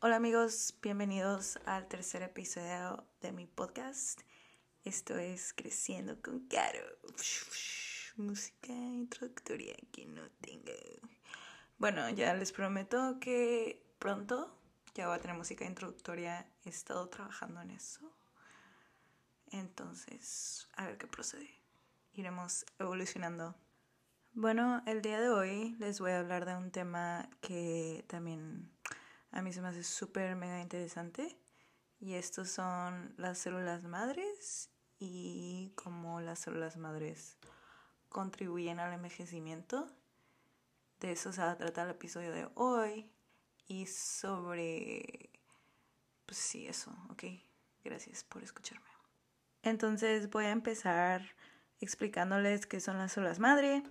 Hola amigos, bienvenidos al tercer episodio de mi podcast. Esto es Creciendo con Caro. Música introductoria que no tengo. Bueno, ya les prometo que pronto ya va a tener música introductoria. He estado trabajando en eso. Entonces, a ver qué procede. Iremos evolucionando. Bueno, el día de hoy les voy a hablar de un tema que también a mí se me hace súper mega interesante. Y estos son las células madres y cómo las células madres contribuyen al envejecimiento. De eso se va a tratar el episodio de hoy. Y sobre... Pues sí, eso, ok. Gracias por escucharme. Entonces voy a empezar explicándoles qué son las células madre.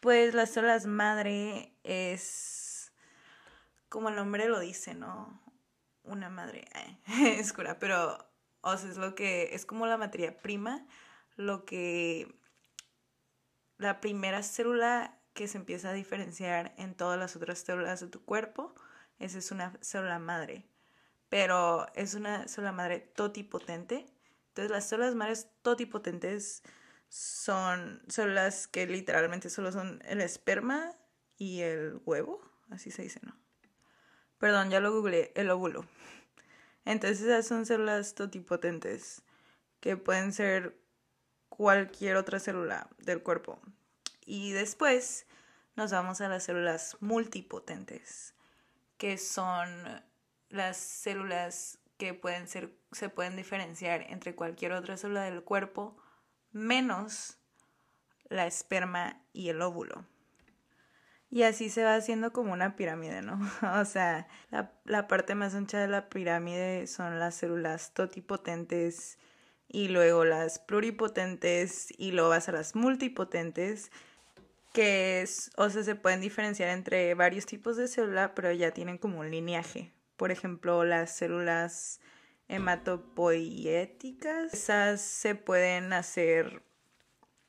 Pues las células madre es como el nombre lo dice, ¿no? Una madre eh, es cura, pero o es lo que es como la materia prima, lo que la primera célula que se empieza a diferenciar en todas las otras células de tu cuerpo, esa es una célula madre. Pero es una célula madre totipotente. Entonces las células madres totipotentes son células que literalmente solo son el esperma y el huevo, así se dice, ¿no? Perdón, ya lo googleé, el óvulo. Entonces esas son células totipotentes que pueden ser cualquier otra célula del cuerpo. Y después nos vamos a las células multipotentes, que son las células que pueden ser, se pueden diferenciar entre cualquier otra célula del cuerpo menos la esperma y el óvulo. Y así se va haciendo como una pirámide, ¿no? o sea, la, parte más ancha de la pirámide son las células totipotentes y luego las pluripotentes y luego vas a las multipotentes que es, o sea, se pueden diferenciar entre varios tipos de célula, pero ya tienen como un lineaje. Por ejemplo, las células hematopoieticas, esas se pueden hacer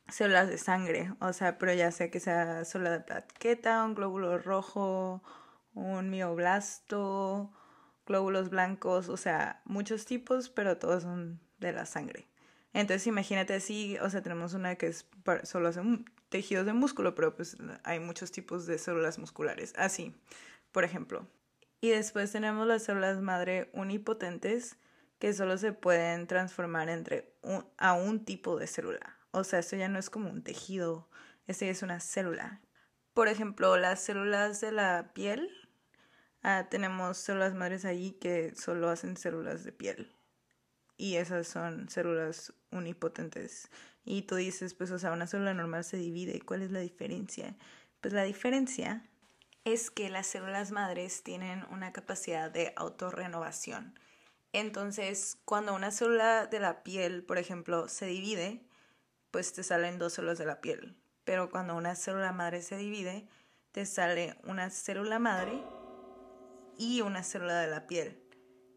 células de sangre, o sea, pero ya sea que sea célula de plaqueta, un glóbulo rojo, un mioblasto, glóbulos blancos, o sea, muchos tipos, pero todos son de la sangre. Entonces imagínate así, o sea, tenemos una que es solo hace tejidos de músculo, pero pues hay muchos tipos de células musculares, así, por ejemplo. Y después tenemos las células madre unipotentes, que solo se pueden transformar entre a un tipo de célula. O sea, esto ya no es como un tejido, ya es una célula. Por ejemplo, las células de la piel, ah, tenemos células madres ahí que solo hacen células de piel. Y esas son células unipotentes. Y tú dices, pues, o sea, una célula normal se divide. ¿Cuál es la diferencia? Pues la diferencia es que las células madres tienen una capacidad de autorrenovación. Entonces, cuando una célula de la piel, por ejemplo, se divide, pues te salen dos células de la piel. Pero cuando una célula madre se divide, te sale una célula madre y una célula de la piel.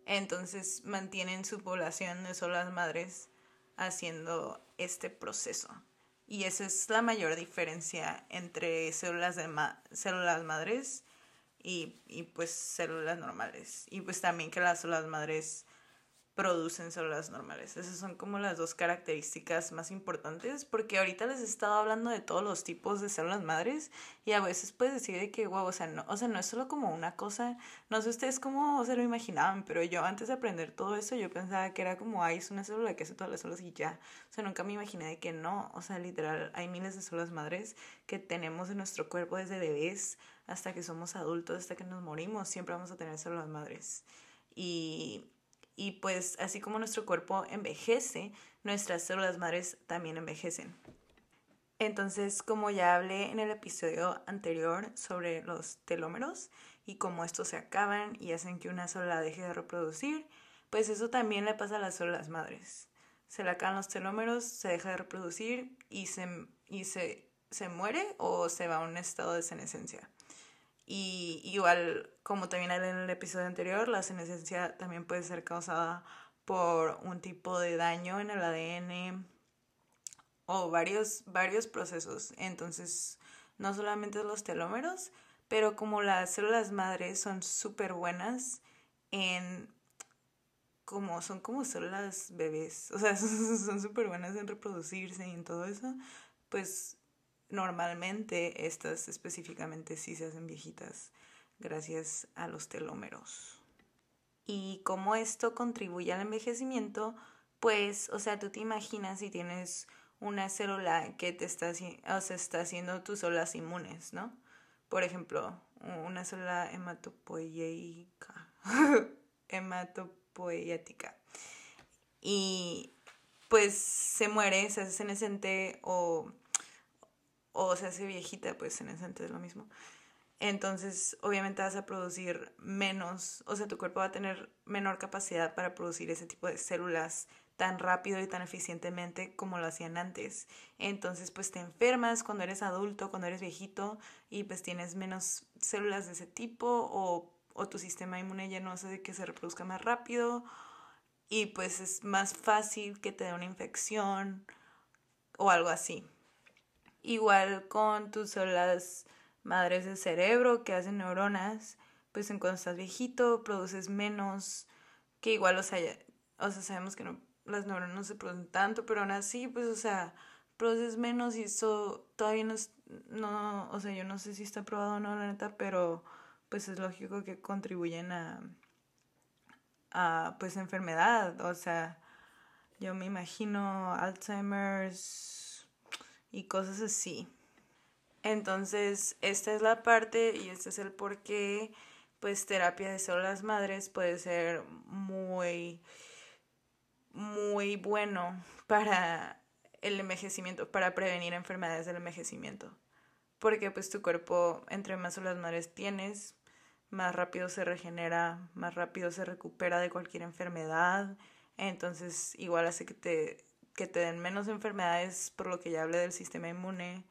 Entonces mantienen su población de células madres haciendo este proceso. Y esa es la mayor diferencia entre células, de células madres y, y pues células normales. Y pues también que las células madres producen células normales. Esas son como las dos características más importantes porque ahorita les he estado hablando de todos los tipos de células madres y a veces puedes decir de que, wow, o sea, no, o sea, no es solo como una cosa, no sé ustedes cómo se lo imaginaban, pero yo antes de aprender todo eso yo pensaba que era como, ay, es una célula que hace todas las células y ya. O sea, nunca me imaginé de que no, o sea, literal, hay miles de células madres que tenemos en nuestro cuerpo desde bebés hasta que somos adultos, hasta que nos morimos, siempre vamos a tener células madres. Y y pues así como nuestro cuerpo envejece, nuestras células madres también envejecen. Entonces, como ya hablé en el episodio anterior sobre los telómeros y cómo estos se acaban y hacen que una célula deje de reproducir, pues eso también le pasa a las células madres. Se le acaban los telómeros, se deja de reproducir y se, y se, se muere o se va a un estado de senescencia. Y igual, como también en el episodio anterior, la senescencia también puede ser causada por un tipo de daño en el ADN o varios, varios procesos. Entonces, no solamente los telómeros, pero como las células madres son súper buenas en como son como células bebés, o sea, son súper buenas en reproducirse y en todo eso, pues normalmente estas específicamente sí se hacen viejitas gracias a los telómeros. Y como esto contribuye al envejecimiento, pues, o sea, tú te imaginas si tienes una célula que te está, o sea, está haciendo tus células inmunes, ¿no? Por ejemplo, una célula hematopoietica. hematopoietica. Y pues se muere, se hace senescente o, o se hace viejita, pues senescente es lo mismo. Entonces, obviamente vas a producir menos, o sea, tu cuerpo va a tener menor capacidad para producir ese tipo de células tan rápido y tan eficientemente como lo hacían antes. Entonces, pues te enfermas cuando eres adulto, cuando eres viejito y pues tienes menos células de ese tipo o, o tu sistema inmune ya no hace que se reproduzca más rápido y pues es más fácil que te dé una infección o algo así. Igual con tus células madres del cerebro que hacen neuronas, pues en cuando estás viejito produces menos, que igual, o sea, o sea sabemos que no las neuronas no se producen tanto, pero aún así, pues, o sea, produces menos y eso todavía no, es, no, o sea, yo no sé si está probado o no, la neta, pero pues es lógico que contribuyen a, a pues, enfermedad, o sea, yo me imagino Alzheimer's y cosas así. Entonces, esta es la parte y este es el por qué, pues, terapia de células madres puede ser muy muy bueno para el envejecimiento, para prevenir enfermedades del envejecimiento. Porque pues tu cuerpo, entre más células madres tienes, más rápido se regenera, más rápido se recupera de cualquier enfermedad. Entonces igual hace que te, que te den menos enfermedades por lo que ya hablé del sistema inmune.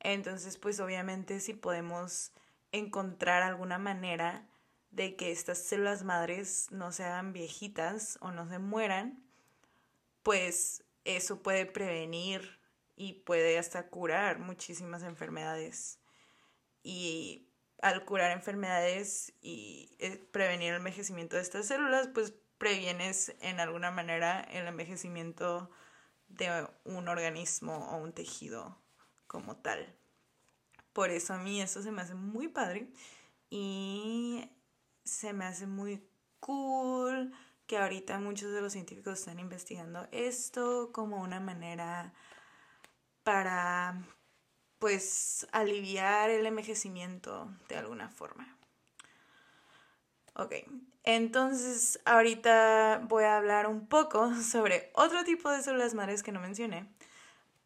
Entonces pues obviamente si podemos encontrar alguna manera de que estas células madres no se hagan viejitas o no se mueran, pues eso puede prevenir y puede hasta curar muchísimas enfermedades. Y al curar enfermedades y eh, prevenir el envejecimiento de estas células, pues previenes en alguna manera el envejecimiento de un organismo o un tejido como tal. Por eso a mí eso se me hace muy padre y se me hace muy cool que ahorita muchos de los científicos están investigando esto como una manera para pues aliviar el envejecimiento de alguna forma. Ok, entonces ahorita voy a hablar un poco sobre otro tipo de células madres que no mencioné.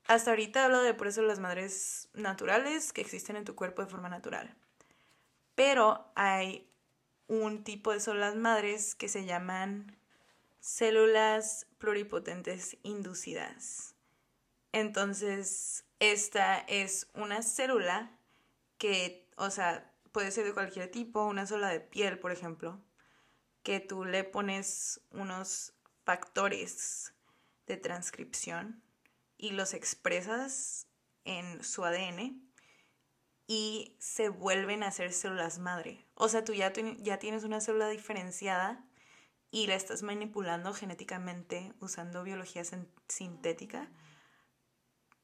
Hasta ahorita hablo de puras células madres naturales que existen en tu cuerpo de forma natural. Pero hay un tipo de células madres que se llaman células pluripotentes inducidas. Entonces, esta es una célula que, o sea, puede ser de cualquier tipo, una célula de piel, por ejemplo, que tú le pones unos factores de transcripción y los expresas en su ADN y se vuelven a ser células madre. O sea, tú ya, ya tienes una célula diferenciada y la estás manipulando genéticamente usando biología sintética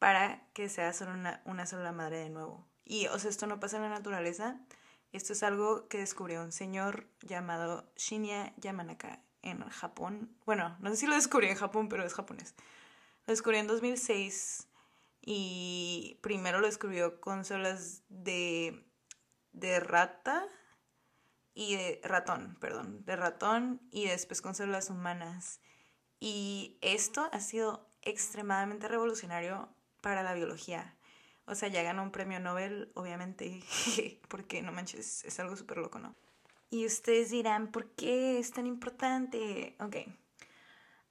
para que sea solo una, una célula madre de nuevo. Y, o sea, esto no pasa en la naturaleza. Esto es algo que descubrió un señor llamado Shinya Yamanaka en Japón. Bueno, no sé si lo descubrió en Japón, pero es japonés. Lo descubrió en 2006 y primero lo escribió con células de, de rata y de ratón, perdón, de ratón y después con células humanas. Y esto ha sido extremadamente revolucionario para la biología. O sea, ya ganó un premio Nobel, obviamente, porque no manches, es algo súper loco, ¿no? Y ustedes dirán, ¿por qué es tan importante? Ok,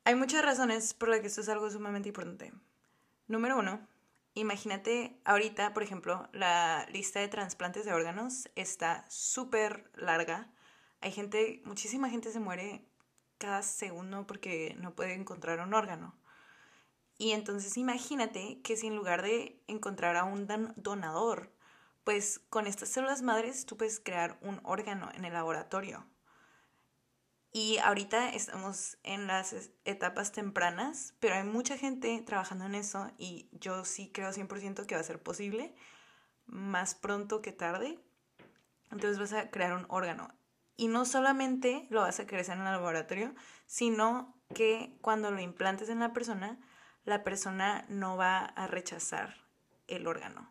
hay muchas razones por las que esto es algo sumamente importante. Número uno, Imagínate ahorita, por ejemplo, la lista de trasplantes de órganos está súper larga. Hay gente, muchísima gente se muere cada segundo porque no puede encontrar un órgano. Y entonces imagínate que si en lugar de encontrar a un donador, pues con estas células madres tú puedes crear un órgano en el laboratorio. Y ahorita estamos en las etapas tempranas, pero hay mucha gente trabajando en eso y yo sí creo 100% que va a ser posible, más pronto que tarde. Entonces vas a crear un órgano. Y no solamente lo vas a crecer en el laboratorio, sino que cuando lo implantes en la persona, la persona no va a rechazar el órgano.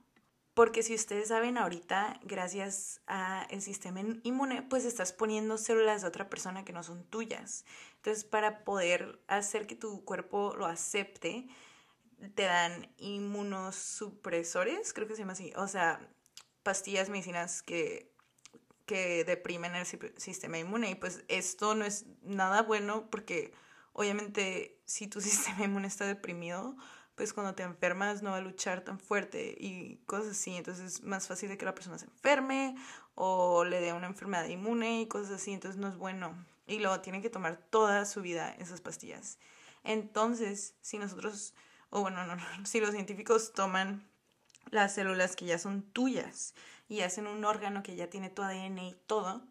Porque si ustedes saben ahorita, gracias al sistema inmune, pues estás poniendo células de otra persona que no son tuyas. Entonces, para poder hacer que tu cuerpo lo acepte, te dan inmunosupresores, creo que se llama así. O sea, pastillas, medicinas que, que deprimen el sistema inmune. Y pues esto no es nada bueno porque obviamente si tu sistema inmune está deprimido, pues cuando te enfermas no va a luchar tan fuerte y cosas así. Entonces es más fácil de que la persona se enferme o le dé una enfermedad inmune y cosas así. Entonces no es bueno. Y luego tiene que tomar toda su vida esas pastillas. Entonces, si nosotros, o bueno, no, no, si los científicos toman las células que ya son tuyas y hacen un órgano que ya tiene tu ADN y todo,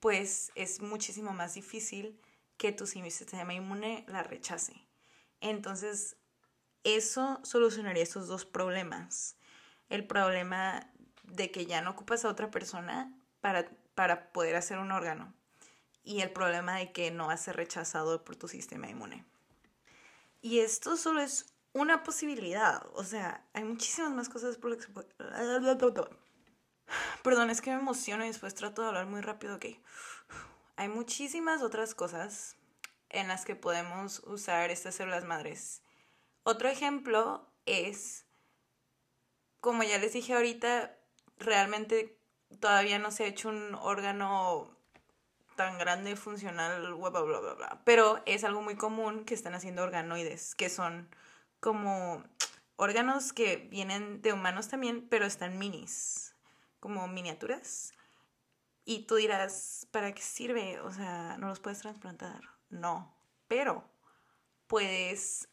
pues es muchísimo más difícil que tu sistema inmune la rechace. Entonces, eso solucionaría esos dos problemas. El problema de que ya no ocupas a otra persona para, para poder hacer un órgano y el problema de que no vas a ser rechazado por tu sistema inmune. Y esto solo es una posibilidad, o sea, hay muchísimas más cosas por las. Perdón, es que me emociono y después trato de hablar muy rápido, ok. Hay muchísimas otras cosas en las que podemos usar estas células madres otro ejemplo es, como ya les dije ahorita, realmente todavía no se ha hecho un órgano tan grande, funcional, bla, bla, bla, bla. Pero es algo muy común que están haciendo organoides, que son como órganos que vienen de humanos también, pero están minis, como miniaturas. Y tú dirás, ¿para qué sirve? O sea, ¿no los puedes trasplantar? No, pero puedes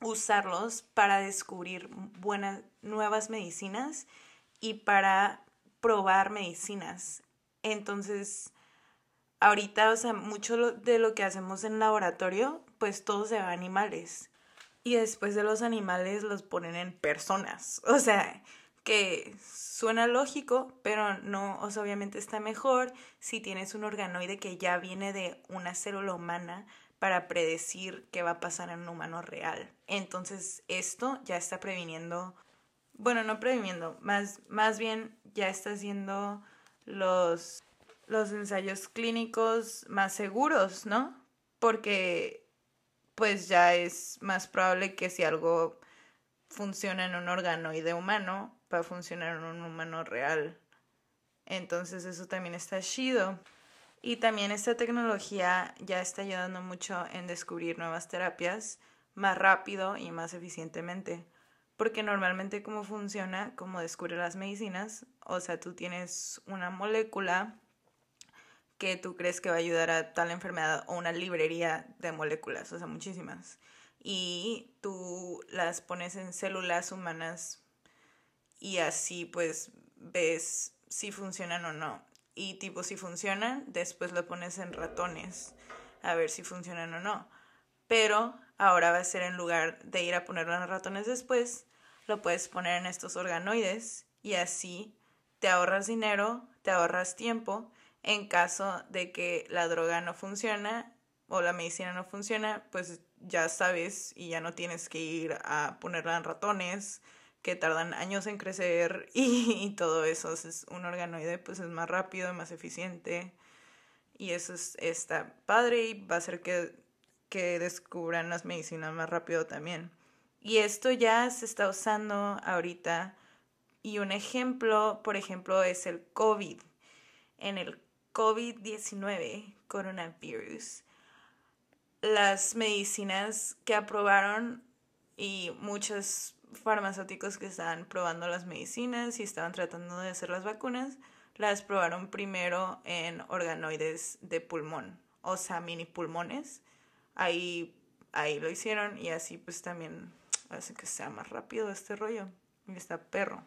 usarlos para descubrir buenas, nuevas medicinas y para probar medicinas. Entonces, ahorita, o sea, mucho de lo que hacemos en laboratorio, pues todo se va a animales. Y después de los animales los ponen en personas. O sea, que suena lógico, pero no, o sea, obviamente está mejor si tienes un organoide que ya viene de una célula humana para predecir qué va a pasar en un humano real. Entonces esto ya está previniendo, bueno, no previniendo, más, más bien ya está haciendo los, los ensayos clínicos más seguros, ¿no? Porque pues ya es más probable que si algo funciona en un organoide humano, va a funcionar en un humano real. Entonces eso también está chido. Y también esta tecnología ya está ayudando mucho en descubrir nuevas terapias más rápido y más eficientemente. Porque normalmente cómo funciona, cómo descubre las medicinas, o sea, tú tienes una molécula que tú crees que va a ayudar a tal enfermedad o una librería de moléculas, o sea, muchísimas. Y tú las pones en células humanas y así pues ves si funcionan o no y tipo si funcionan, después lo pones en ratones a ver si funcionan o no. Pero ahora va a ser en lugar de ir a ponerlo en ratones después, lo puedes poner en estos organoides y así te ahorras dinero, te ahorras tiempo en caso de que la droga no funciona o la medicina no funciona, pues ya sabes y ya no tienes que ir a ponerla en ratones que tardan años en crecer y, todo eso. Es un organoide pues es más rápido, más eficiente y eso es, está padre y va a hacer que, que descubran las medicinas más rápido también. Y esto ya se está usando ahorita y un ejemplo, por ejemplo, es el COVID. En el COVID-19, coronavirus, las medicinas que aprobaron y muchas farmacéuticos que estaban probando las medicinas y estaban tratando de hacer las vacunas, las probaron primero en organoides de pulmón, o sea, mini pulmones. Ahí, ahí lo hicieron y así pues también hace que sea más rápido este rollo. Y está perro.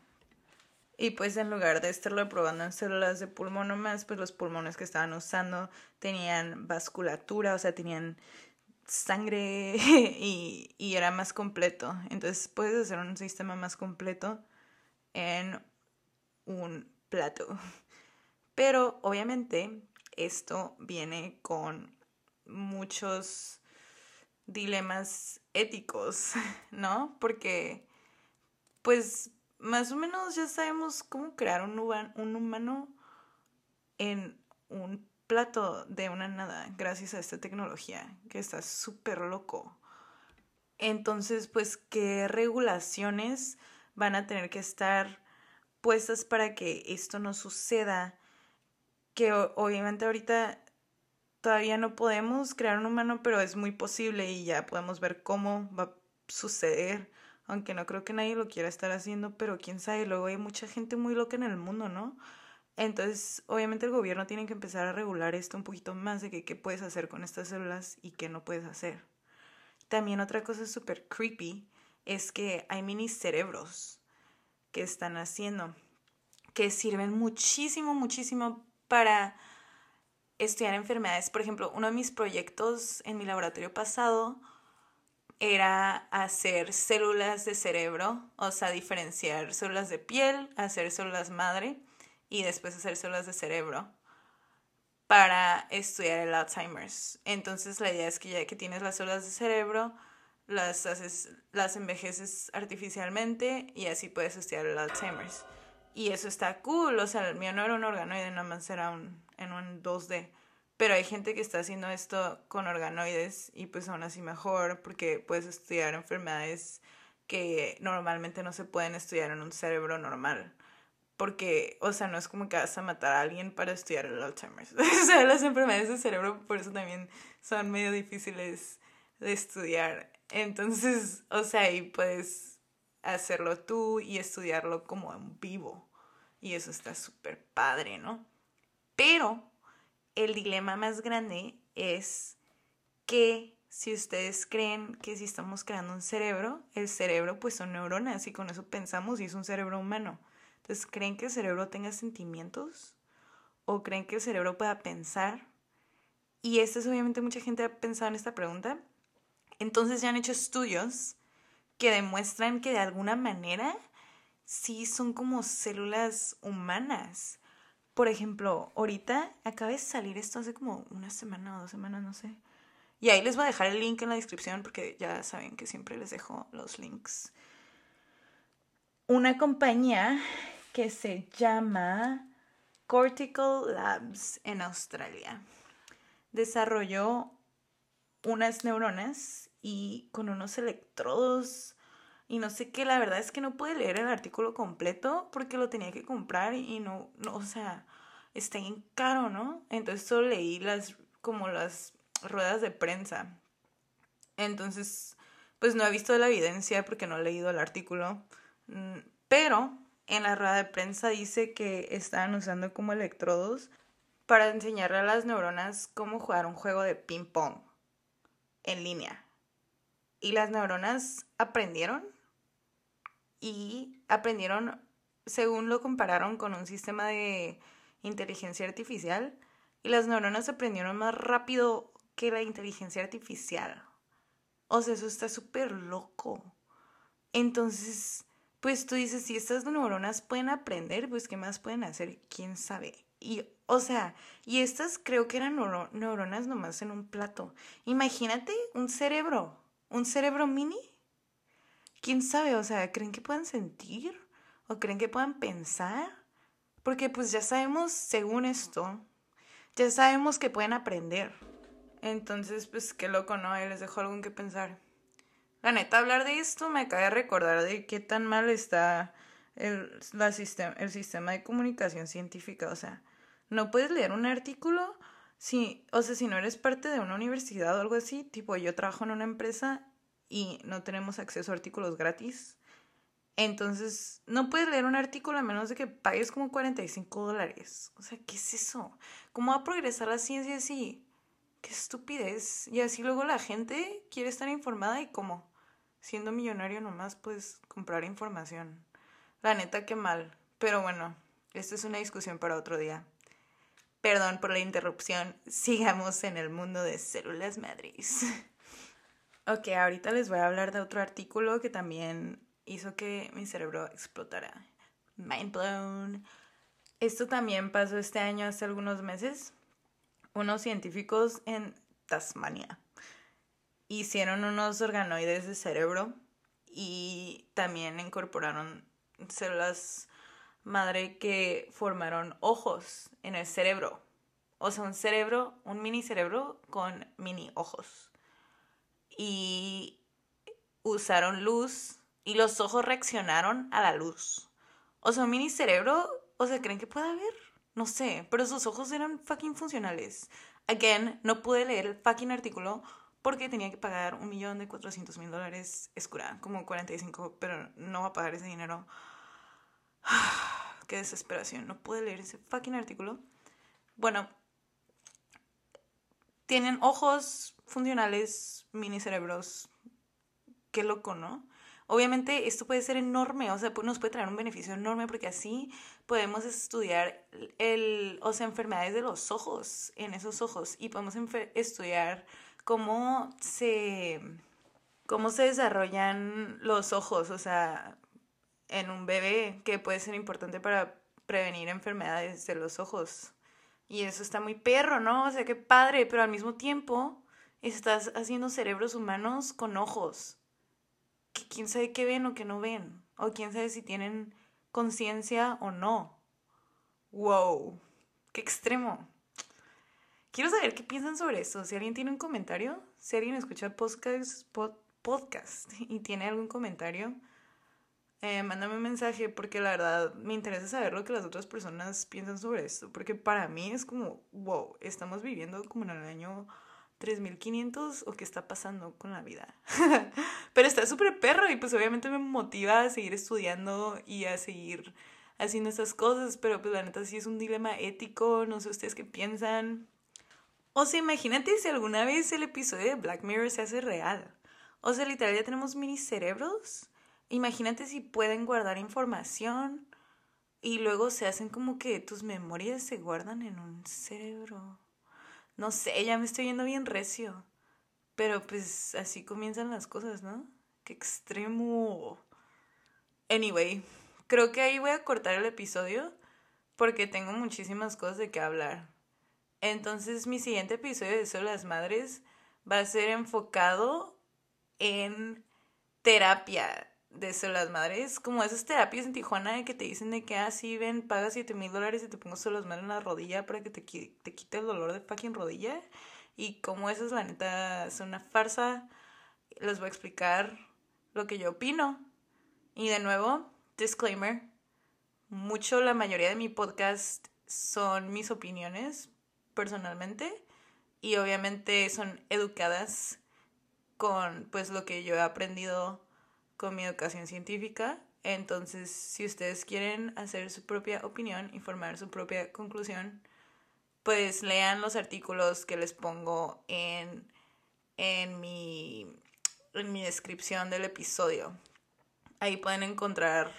Y pues en lugar de estarlo probando en células de pulmón nomás, pues los pulmones que estaban usando tenían vasculatura, o sea, tenían sangre y, y era más completo. Entonces puedes hacer un sistema más completo en un plato. Pero obviamente esto viene con muchos dilemas éticos, ¿no? Porque, pues, más o menos ya sabemos cómo crear un, un humano en un plato de una nada, gracias a esta tecnología, que está súper loco. Entonces, pues, ¿qué regulaciones van a tener que estar puestas para que esto no suceda? Que obviamente ahorita todavía no podemos crear un humano, pero es muy posible y ya podemos ver cómo va a suceder. Aunque no creo que nadie lo quiera estar haciendo, pero quién sabe, luego hay mucha gente muy loca en el mundo, ¿no? Entonces, obviamente el gobierno tiene que empezar a regular esto un poquito más de que qué puedes hacer con estas células y qué no puedes hacer. También otra cosa súper creepy es que hay mini cerebros que están haciendo que sirven muchísimo, muchísimo para estudiar enfermedades. Por ejemplo, uno de mis proyectos en mi laboratorio pasado era hacer células de cerebro, o sea, diferenciar células de piel, hacer células madre y después hacer células de cerebro para estudiar el Alzheimer's. Entonces la idea es que ya que tienes las células de cerebro, las haces, las envejeces artificialmente y así puedes estudiar el Alzheimer's. Y eso está cool, o sea, el mío no era un organoide, nada más era un, en un 2D. Pero hay gente que está haciendo esto con organoides y pues aún así mejor porque puedes estudiar enfermedades que normalmente no se pueden estudiar en un cerebro normal. Porque, o sea, no es como que vas a matar a alguien para estudiar el Alzheimer's. o sea, las enfermedades del cerebro por eso también son medio difíciles de estudiar. Entonces, o sea, ahí puedes hacerlo tú y estudiarlo como en vivo. Y eso está súper padre, ¿no? Pero el dilema más grande es que si ustedes creen que si estamos creando un cerebro, el cerebro pues son neuronas y con eso pensamos y es un cerebro humano. ¿Creen que el cerebro tenga sentimientos? ¿O creen que el cerebro pueda pensar? Y esto es obviamente mucha gente ha pensado en esta pregunta. Entonces ya han hecho estudios que demuestran que de alguna manera sí son como células humanas. Por ejemplo, ahorita acaba de salir esto hace como una semana o dos semanas, no sé. Y ahí les voy a dejar el link en la descripción porque ya saben que siempre les dejo los links. Una compañía que se llama Cortical Labs en Australia desarrolló unas neuronas y con unos electrodos y no sé qué, la verdad es que no pude leer el artículo completo porque lo tenía que comprar y no, no o sea, está bien caro, ¿no? Entonces solo leí las, como las ruedas de prensa. Entonces, pues no he visto la evidencia porque no he leído el artículo, mm, pero en la rueda de prensa dice que estaban usando como electrodos para enseñarle a las neuronas cómo jugar un juego de ping pong en línea. Y las neuronas aprendieron y aprendieron, según lo compararon con un sistema de inteligencia artificial, y las neuronas aprendieron más rápido que la inteligencia artificial. O sea, eso está súper loco. Entonces, pues tú dices, si estas neuronas pueden aprender, pues ¿qué más pueden hacer? ¿Quién sabe? Y, o sea, y estas creo que eran neuronas nomás en un plato. Imagínate un cerebro, un cerebro mini quién sabe, o sea, ¿creen que puedan sentir? ¿O creen que puedan pensar? Porque pues ya sabemos, según esto, ya sabemos que pueden aprender. Entonces, pues qué loco, ¿no? Ahí les dejo algo que pensar. La neta, hablar de esto me acaba de recordar de qué tan mal está el, la el sistema de comunicación científica. O sea, no puedes leer un artículo si, o sea, si no eres parte de una universidad o algo así. Tipo, yo trabajo en una empresa y no tenemos acceso a artículos gratis. Entonces, no puedes leer un artículo a menos de que pagues como 45 dólares. O sea, ¿qué es eso? ¿Cómo va a progresar la ciencia así? Qué estupidez. Y así luego la gente quiere estar informada y como siendo millonario nomás puedes comprar información. La neta, qué mal. Pero bueno, esto es una discusión para otro día. Perdón por la interrupción. Sigamos en el mundo de células madres. ok, ahorita les voy a hablar de otro artículo que también hizo que mi cerebro explotara. Mind blown. Esto también pasó este año hace algunos meses. Unos científicos en Tasmania hicieron unos organoides de cerebro y también incorporaron células madre que formaron ojos en el cerebro. O sea, un cerebro, un mini cerebro con mini ojos. Y usaron luz y los ojos reaccionaron a la luz. O sea, un mini cerebro, o sea, ¿creen que puede haber? No sé, pero sus ojos eran fucking funcionales. Again, no pude leer el fucking artículo porque tenía que pagar un millón de cuatrocientos mil dólares. Es cura, como 45, pero no va a pagar ese dinero. Qué desesperación, no pude leer ese fucking artículo. Bueno, tienen ojos funcionales, mini cerebros. Qué loco, ¿no? Obviamente esto puede ser enorme, o sea, nos puede traer un beneficio enorme porque así podemos estudiar el, o sea, enfermedades de los ojos, en esos ojos, y podemos estudiar cómo se, cómo se desarrollan los ojos, o sea, en un bebé, que puede ser importante para prevenir enfermedades de los ojos. Y eso está muy perro, ¿no? O sea, qué padre, pero al mismo tiempo estás haciendo cerebros humanos con ojos. Que quién sabe qué ven o qué no ven. O quién sabe si tienen conciencia o no. Wow, qué extremo. Quiero saber qué piensan sobre eso. Si alguien tiene un comentario, si alguien escucha podcast, podcast y tiene algún comentario, eh, mándame un mensaje porque la verdad me interesa saber lo que las otras personas piensan sobre esto. Porque para mí es como, wow, estamos viviendo como en el año 3500 o qué está pasando con la vida. Pero está súper perro y pues obviamente me motiva a seguir estudiando y a seguir haciendo estas cosas. Pero pues la neta sí es un dilema ético, no sé ustedes qué piensan. O sea, imagínate si alguna vez el episodio de Black Mirror se hace real. O sea, literal ya tenemos mini cerebros. Imagínate si pueden guardar información y luego se hacen como que tus memorias se guardan en un cerebro. No sé, ya me estoy yendo bien recio. Pero pues así comienzan las cosas, ¿no? Qué extremo. Anyway, creo que ahí voy a cortar el episodio porque tengo muchísimas cosas de qué hablar. Entonces mi siguiente episodio de Solo Madres va a ser enfocado en terapia de Solo Madres, como esas terapias en Tijuana que te dicen de que ah, ven, paga 7 mil dólares y te pongo Solo las Madres en la rodilla para que te, te quite el dolor de fucking rodilla. Y como esas, la neta, es una farsa, les voy a explicar lo que yo opino. Y de nuevo, disclaimer, mucho la mayoría de mi podcast son mis opiniones, personalmente y obviamente son educadas con pues lo que yo he aprendido con mi educación científica. Entonces, si ustedes quieren hacer su propia opinión y formar su propia conclusión, pues lean los artículos que les pongo en, en, mi, en mi descripción del episodio. Ahí pueden encontrar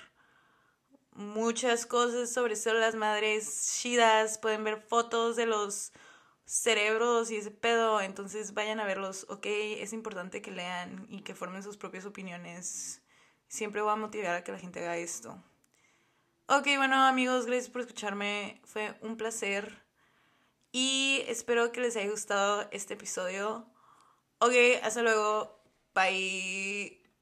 muchas cosas sobre células madres chidas, pueden ver fotos de los cerebros y ese pedo, entonces vayan a verlos, ok, es importante que lean y que formen sus propias opiniones. Siempre voy a motivar a que la gente haga esto. Ok, bueno amigos, gracias por escucharme, fue un placer y espero que les haya gustado este episodio. Ok, hasta luego, bye.